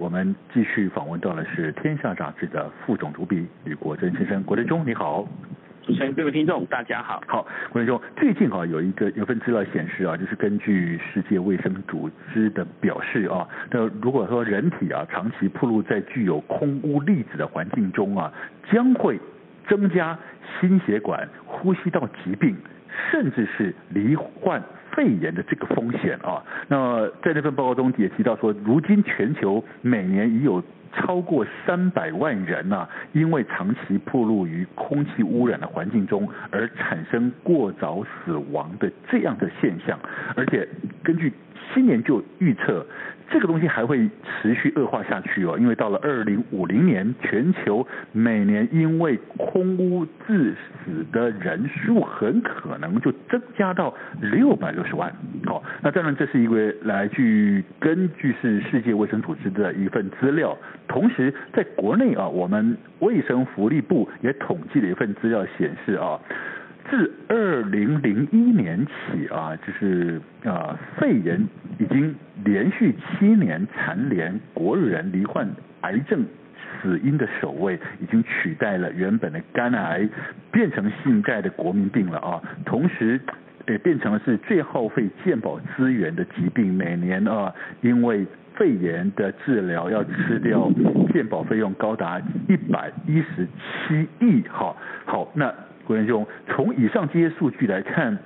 我们继续访问到的是《天下》杂志的副总主笔吕国珍先生，国珍兄你好，主持人各位听众大家好。好，国珍兄，最近啊有一个有份资料显示啊，就是根据世界卫生组织的表示啊，那如果说人体啊长期暴露在具有空污粒子的环境中啊，将会增加心血管、呼吸道疾病，甚至是罹患。肺炎的这个风险啊，那在这份报告中也提到说，如今全球每年已有超过三百万人呢、因为长期暴露于空气污染的环境中而产生过早死亡的这样的现象，而且根据今年就预测。这个东西还会持续恶化下去哦，因为到了二零五零年，全球每年因为空污致死的人数很可能就增加到六百六十万。好，那当然这是一个来自根据是世界卫生组织的一份资料，同时在国内啊，我们卫生福利部也统计了一份资料显示啊。自二零零一年起啊，就是啊，肺炎已经连续七年蝉联国人罹患癌症死因的首位，已经取代了原本的肝癌，变成现在的国民病了啊。同时，也变成了是最耗费健保资源的疾病，每年啊，因为肺炎的治疗要吃掉健保费用高达一百一十七亿。好，好，那。国珍兄，从以上这些数据来看，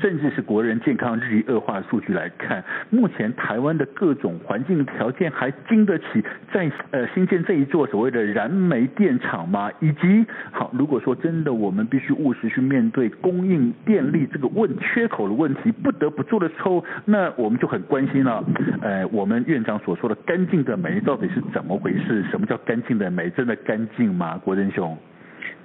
甚至是国人健康日益恶化的数据来看，目前台湾的各种环境条件还经得起在呃新建这一座所谓的燃煤电厂吗？以及好，如果说真的我们必须务实去面对供应电力这个问缺口的问题，不得不做的时候，那我们就很关心了。呃，我们院长所说的干净的煤到底是怎么回事？什么叫干净的煤？真的干净吗？国珍兄？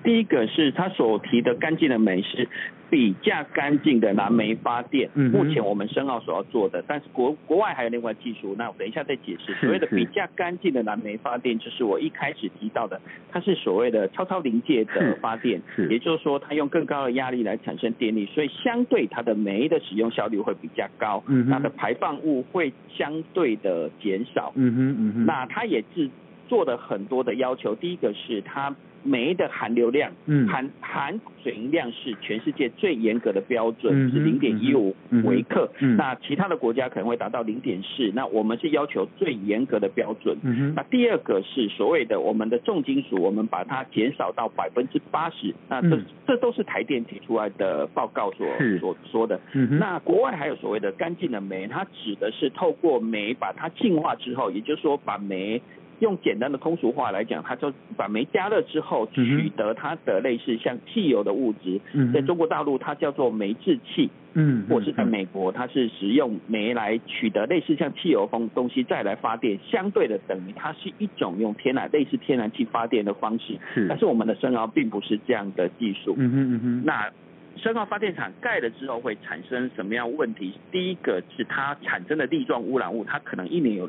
第一个是他所提的干净的煤是比较干净的燃煤发电，目前我们深澳所要做的，但是国国外还有另外技术，那我等一下再解释。所谓的比较干净的燃煤发电，就是我一开始提到的，它是所谓的超超临界的发电，也就是说它用更高的压力来产生电力，所以相对它的煤的使用效率会比较高，它的排放物会相对的减少。嗯哼嗯哼，那它也是做了很多的要求，第一个是它。煤的含硫量，嗯，含含水银量是全世界最严格的标准，嗯、是零点一五微克。嗯，那其他的国家可能会达到零点四，那我们是要求最严格的标准。嗯，那第二个是所谓的我们的重金属，我们把它减少到百分之八十。那这、嗯、这都是台电提出来的报告所所说的。嗯，那国外还有所谓的干净的煤，它指的是透过煤把它净化之后，也就是说把煤。用简单的通俗话来讲，它就把煤加热之后，取得它的类似像汽油的物质。嗯，在中国大陆，它叫做煤制气。嗯，或是在美国，它是使用煤来取得类似像汽油风东西，再来发电，相对的等于它是一种用天然类似天然气发电的方式。是，但是我们的深澳并不是这样的技术。嗯哼嗯哼。那深澳发电厂盖了之后会产生什么样问题？第一个是它产生的粒状污染物，它可能一年有。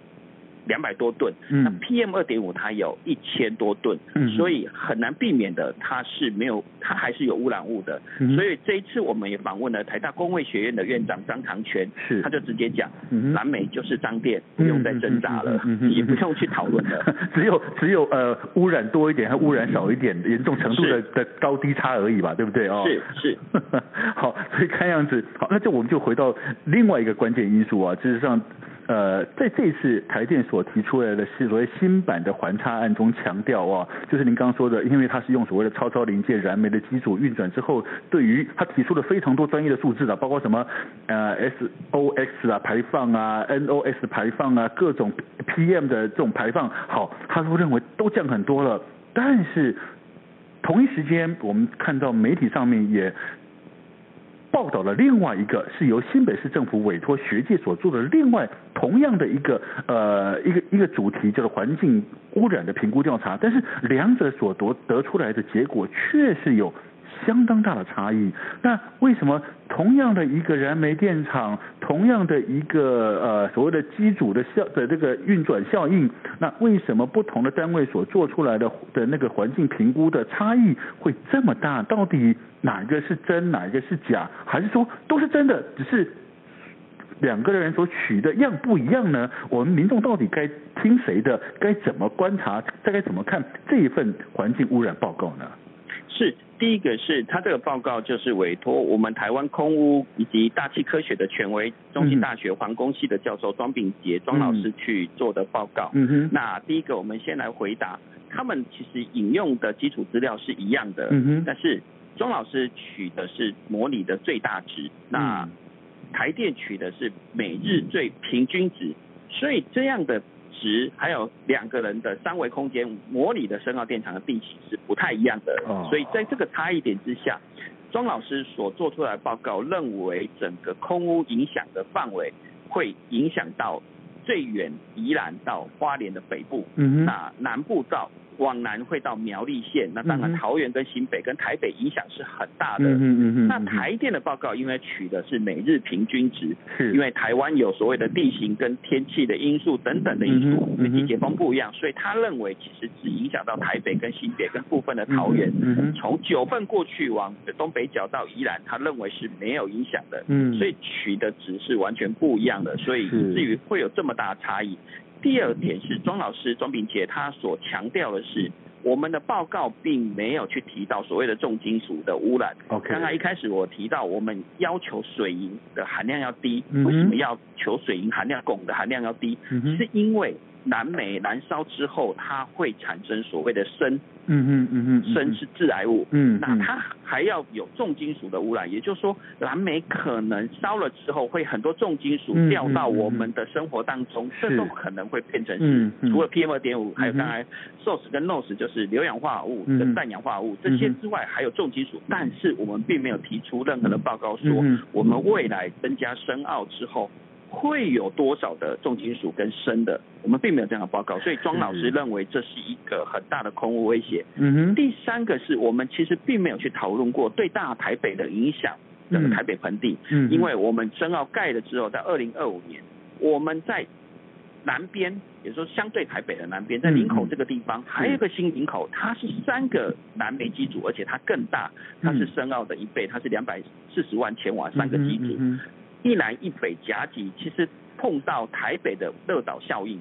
两百多吨，那 PM 二点五它有一千多吨，嗯，所以很难避免的，它是没有，它还是有污染物的。嗯、所以这一次我们也访问了台大工卫学院的院长张长全，是，他就直接讲，南美就是脏电，不用再挣扎了，也不用去讨论了，只有只有呃污染多一点和污染少一点，严重程度的的高低差而已吧，对不对？哦？是是，好，所以看样子，好，那就我们就回到另外一个关键因素啊，事实上。呃，在这次台电所提出来的是所谓新版的环差案中强调啊，就是您刚刚说的，因为它是用所谓的超超临界燃煤的机组运转之后，对于他提出了非常多专业的数字的，包括什么呃 SOX 啊排放啊 NOx 排放啊各种 PM 的这种排放，好，他都认为都降很多了，但是同一时间我们看到媒体上面也。报道了另外一个是由新北市政府委托学界所做的另外同样的一个呃一个一个主题，叫做环境污染的评估调查，但是两者所得得出来的结果却是有。相当大的差异。那为什么同样的一个燃煤电厂，同样的一个呃所谓的机组的效的这个运转效应，那为什么不同的单位所做出来的的那个环境评估的差异会这么大？到底哪一个是真，哪一个是假？还是说都是真的，只是两个人所取的样不一样呢？我们民众到底该听谁的？该怎么观察？再该怎么看这一份环境污染报告呢？是第一个是他这个报告就是委托我们台湾空污以及大气科学的权威，中兴大学环工系的教授庄秉杰庄老师去做的报告。嗯哼。那第一个我们先来回答，他们其实引用的基础资料是一样的。嗯哼。但是庄老师取的是模拟的最大值，那台电取的是每日最平均值，所以这样的。值还有两个人的三维空间模拟的深奥电场的地形是不太一样的，所以在这个差异点之下，庄老师所做出来的报告认为整个空屋影响的范围会影响到最远宜兰到花莲的北部，那南部到。往南会到苗栗县，那当然桃园跟新北跟台北影响是很大的。嗯嗯嗯。那台电的报告因为取的是每日平均值，是因为台湾有所谓的地形跟天气的因素等等的因素，跟季节风不一样，所以他认为其实只影响到台北跟新北跟部分的桃园。嗯。从九份过去往东北角到宜兰，他认为是没有影响的。嗯。所以取的值是完全不一样的，所以以至于会有这么大的差异。第二点是庄老师庄秉杰他所强调的是，我们的报告并没有去提到所谓的重金属的污染。OK，刚才一开始我提到我们要求水银的含量要低，为什么要求水银含量汞的含量要低？是因为燃煤燃烧之后，它会产生所谓的砷，嗯嗯嗯嗯，砷是致癌物，嗯，那它还要有重金属的污染，也就是说，燃煤可能烧了之后，会很多重金属掉到我们的生活当中，这都可能会变成是。除了 PM 二点五，还有刚才 SOS 跟 NOS 就是硫氧化物跟氮氧化物这些之外，还有重金属，但是我们并没有提出任何的报告说，我们未来增加深澳之后。会有多少的重金属跟砷的？我们并没有这样的报告，所以庄老师认为这是一个很大的空污威胁。嗯哼。第三个是我们其实并没有去讨论过对大台北的影响，整个台北盆地。嗯。因为我们深澳盖了之后，在二零二五年，我们在南边，也就是说相对台北的南边，在林口这个地方，还有一个新林口，它是三个南煤机组，而且它更大，它是深澳的一倍，它是两百四十万千瓦三个机组。一南一北夹击，其实碰到台北的热岛效应，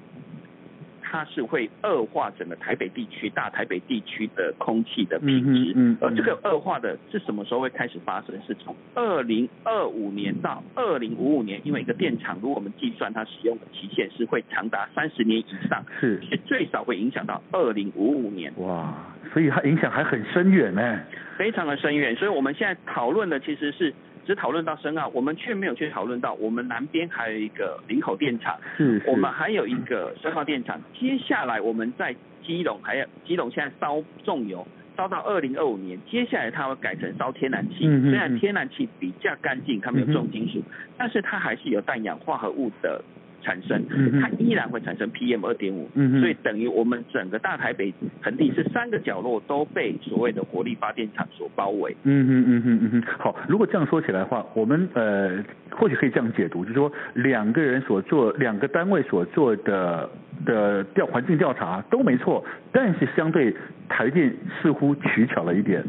它是会恶化整个台北地区、大台北地区的空气的品质。嗯，而这个恶化的是什么时候会开始发生？是从二零二五年到二零五五年，因为一个电厂，如果我们计算它使用的期限是会长达三十年以上，是，最少会影响到二零五五年。哇，所以它影响还很深远呢，非常的深远。所以我们现在讨论的其实是。只讨论到深澳，我们却没有去讨论到我们南边还有一个林口电厂，我们还有一个深澳电厂。接下来我们在基隆还有基隆现在烧重油，烧到二零二五年，接下来它会改成烧天然气。虽然天然气比较干净，它没有重金属，但是它还是有氮氧化合物的。产生，它依然会产生 PM 二点五，所以等于我们整个大台北盆地是三个角落都被所谓的火力发电厂所包围。嗯嗯嗯嗯嗯嗯。好，如果这样说起来的话，我们呃或许可以这样解读，就是说两个人所做，两个单位所做的的调环境调查都没错，但是相对台电似乎取巧了一点。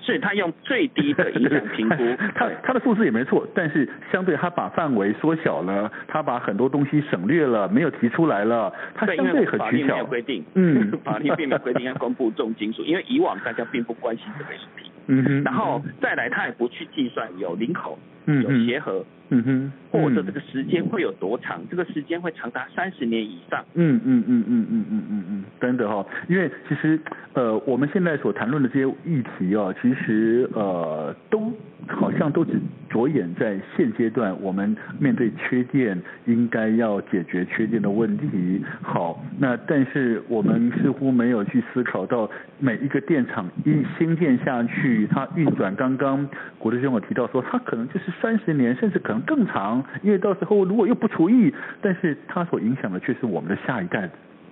是他用最低的 影响评估，他他的数字也没错，但是相对他把范围缩小了，他把很多东西省略了，没有提出来了，他相对很取巧。法律没有规定，嗯，法律并没有规定要公布重金属，因为以往大家并不关心这个议题。嗯哼，然后再来他也不去计算有领口，嗯，有协和。嗯哼，或者这个时间会有多长？嗯、这个时间会长达三十年以上。嗯嗯嗯嗯嗯嗯嗯嗯，真的哈，因为其实呃我们现在所谈论的这些议题哦，其实呃都好像都只着眼在现阶段我们面对缺电应该要解决缺电的问题。好，那但是我们似乎没有去思考到每一个电厂一新建下去，它运转，刚刚国德兄有提到说，它可能就是三十年，甚至可能。更长，因为到时候如果又不除役，但是它所影响的却是我们的下一代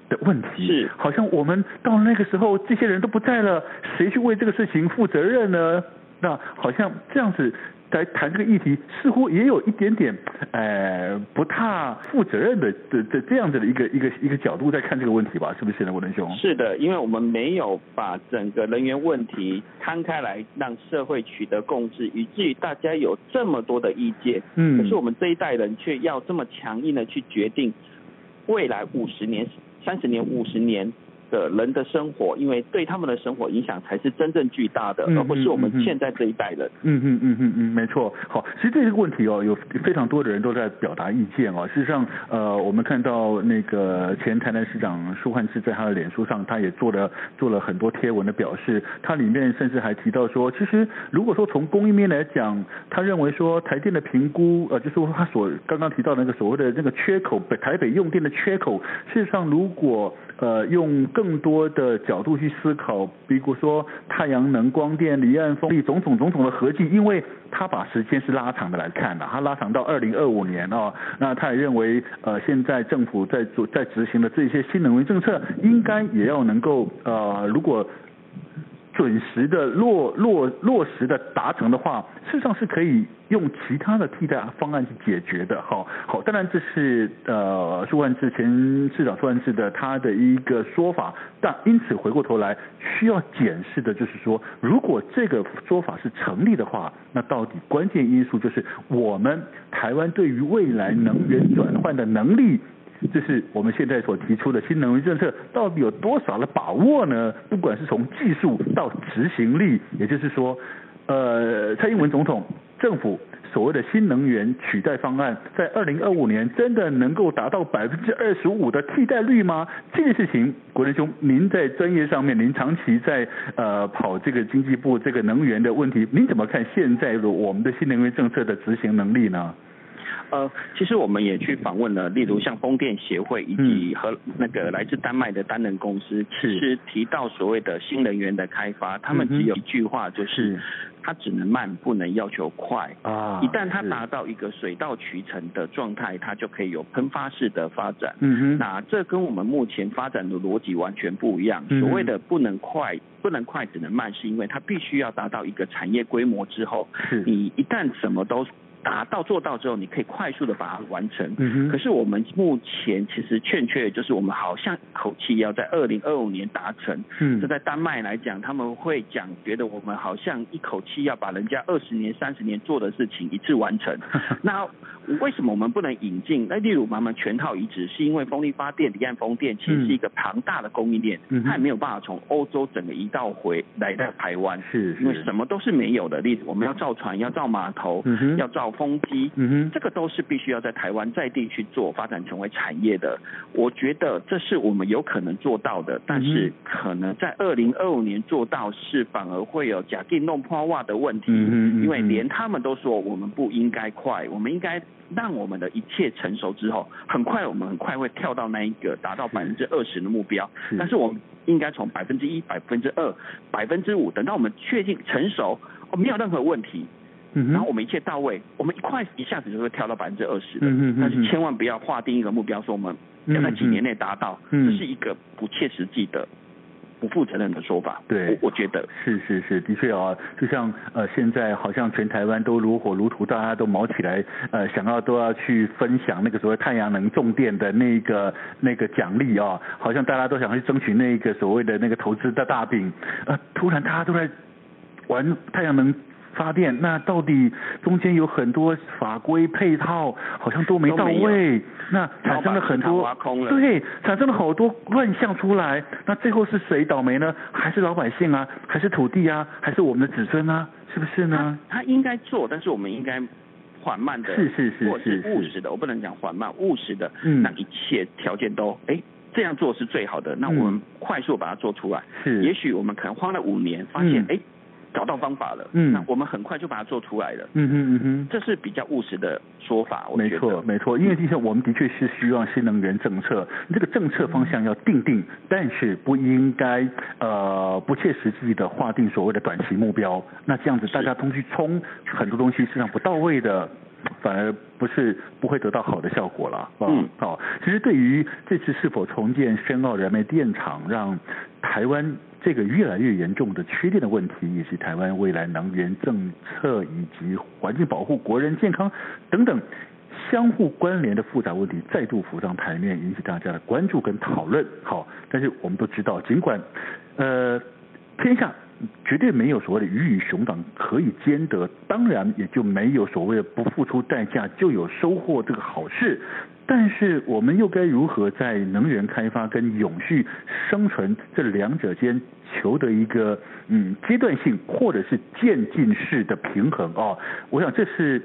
的问题。是，好像我们到那个时候，这些人都不在了，谁去为这个事情负责任呢？那好像这样子。来谈这个议题，似乎也有一点点，呃，不太负责任的的的这样子的一个一个一个角度在看这个问题吧？是不是呢，国伦兄？是的，因为我们没有把整个人员问题摊开来，让社会取得共识，以至于大家有这么多的意见。嗯。可是我们这一代人却要这么强硬的去决定未来五十年、三十年、五十年。的人的生活，因为对他们的生活影响才是真正巨大的，而不是我们现在这一代人。嗯嗯嗯嗯嗯，没错。好，其实这个问题哦，有非常多的人都在表达意见哦。事实上，呃，我们看到那个前台南市长舒焕智在他的脸书上，他也做了做了很多贴文的表示。他里面甚至还提到说，其实如果说从供应面来讲，他认为说台电的评估，呃，就是他所刚刚提到那个所谓的那个缺口，北台北用电的缺口，事实上如果呃用更多的角度去思考，比如说太阳能、光电、离岸风力种种种种的合计，因为他把时间是拉长的来看的，他拉长到二零二五年哦，那他也认为，呃，现在政府在做在执行的这些新能源政策，应该也要能够呃，如果。准时的落落落实的达成的话，事实上是可以用其他的替代方案去解决的。好，好，当然这是呃苏万智前市长苏万智的他的一个说法，但因此回过头来需要检视的就是说，如果这个说法是成立的话，那到底关键因素就是我们台湾对于未来能源转换的能力。这是我们现在所提出的新能源政策，到底有多少的把握呢？不管是从技术到执行力，也就是说，呃，蔡英文总统政府所谓的新能源取代方案，在二零二五年真的能够达到百分之二十五的替代率吗？这件事情，国仁兄，您在专业上面，您长期在呃跑这个经济部这个能源的问题，您怎么看现在的我们的新能源政策的执行能力呢？呃，其实我们也去访问了，例如像风电协会以及和那个来自丹麦的单能公司，其实提到所谓的新能源的开发，他们只有一句话，就是它只能慢，不能要求快啊。一旦它达到一个水到渠成的状态，它就可以有喷发式的发展。嗯哼，那这跟我们目前发展的逻辑完全不一样。所谓的不能快，不能快只能慢，是因为它必须要达到一个产业规模之后，你一旦什么都。达到做到之后，你可以快速的把它完成。可是我们目前其实欠缺，就是我们好像口气要在二零二五年达成。嗯。这在丹麦来讲，他们会讲，觉得我们好像一口气要把人家二十年、三十年做的事情一次完成。那为什么我们不能引进？那例如我们全套移植，是因为风力发电、离岸风电其实是一个庞大的供应链，嗯、它也没有办法从欧洲整个移到回来到台湾。是。因为什么都是没有的。例子我们要造船，要造码头，嗯、要造。风机，嗯哼，这个都是必须要在台湾在地去做，发展成为产业的。我觉得这是我们有可能做到的，但是可能在二零二五年做到是反而会有假定弄破袜的问题，嗯，因为连他们都说我们不应该快，我们应该让我们的一切成熟之后，很快我们很快会跳到那一个达到百分之二十的目标，但是我们应该从百分之一、百分之二、百分之五，等到我们确定成熟，没有任何问题。嗯、然后我们一切到位，我们一块一下子就会跳到百分之二十的，嗯，但是千万不要划定一个目标，说我们要在几年内达到，嗯，这是一个不切实际的、不负责任的说法。对，我，我觉得。是是是，的确啊，就像呃现在好像全台湾都如火如荼，大家都卯起来，呃想要都要去分享那个所谓太阳能种电的那个那个奖励啊，好像大家都想去争取那个所谓的那个投资的大饼，呃突然大家都在玩太阳能。发电，那到底中间有很多法规配套好像都没到位，那产生了很多对，产生了好多乱象出来，那最后是谁倒霉呢？还是老百姓啊？还是土地啊？还是我们的子孙啊？是不是呢？他，他应该做，但是我们应该缓慢的，是是是，或是务实的，我不能讲缓慢，务实的，嗯，让一切条件都哎。这样做是最好的，那我们快速把它做出来。是，也许我们可能花了五年，发现哎、嗯，找到方法了。嗯，那我们很快就把它做出来了。嗯哼嗯哼，这是比较务实的说法。没错没错，因为的确我们的确是希望新能源政策，这个政策方向要定定，但是不应该呃不切实际的划定所谓的短期目标。那这样子大家通去冲，很多东西是上不到位的。反而不是不会得到好的效果了，嗯，好，其实对于这次是否重建深澳燃煤电厂，让台湾这个越来越严重的缺电的问题，以及台湾未来能源政策以及环境保护、国人健康等等相互关联的复杂问题再度浮上台面，引起大家的关注跟讨论。好，但是我们都知道，尽管呃天下。绝对没有所谓的鱼与熊掌可以兼得，当然也就没有所谓的不付出代价就有收获这个好事。但是我们又该如何在能源开发跟永续生存这两者间求得一个嗯阶段性或者是渐进式的平衡哦？我想这是。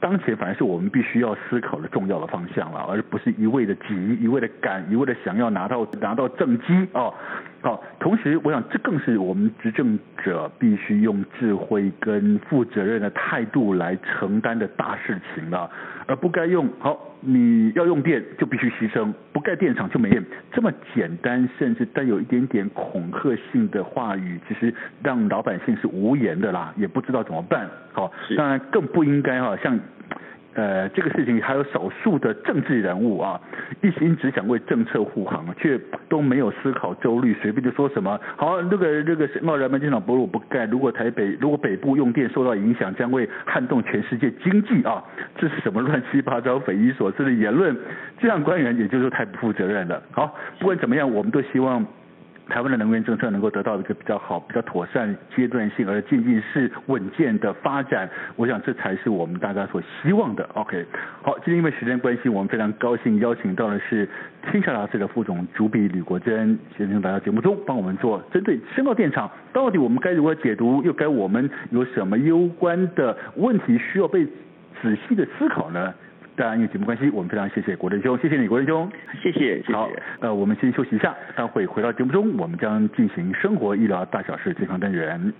当前反而是我们必须要思考的重要的方向了，而不是一味的急、一味的赶、一味的想要拿到拿到政绩哦。好，同时我想这更是我们执政者必须用智慧跟负责任的态度来承担的大事情了，而不该用好你要用电就必须牺牲，不盖电厂就没电这么简单，甚至带有一点点恐吓性的话语，其实让老百姓是无言的啦，也不知道怎么办。好，当然更不应该哈像。呃，这个事情还有少数的政治人物啊，一心只想为政策护航，却都没有思考周虑，随便就说什么好，那个那个深澳燃煤电厂不如不盖，如果台北如果北部用电受到影响，将会撼动全世界经济啊，这是什么乱七八糟、匪夷所思的言论？这样官员也就是太不负责任了。好，不管怎么样，我们都希望。台湾的能源政策能够得到一个比较好、比较妥善、阶段性而渐进式稳健的发展，我想这才是我们大家所希望的。OK，好，今天因为时间关系，我们非常高兴邀请到的是清华大学的副总主笔吕国珍先生来到节目中，帮我们做针对深澳电厂到底我们该如何解读，又该我们有什么攸关的问题需要被仔细的思考呢？当然，因为节目关系，我们非常谢谢国珍兄，谢谢你，国珍兄，谢谢，谢谢。好，呃，我们先休息一下，待会回到节目中，我们将进行生活医疗大小事健康单元。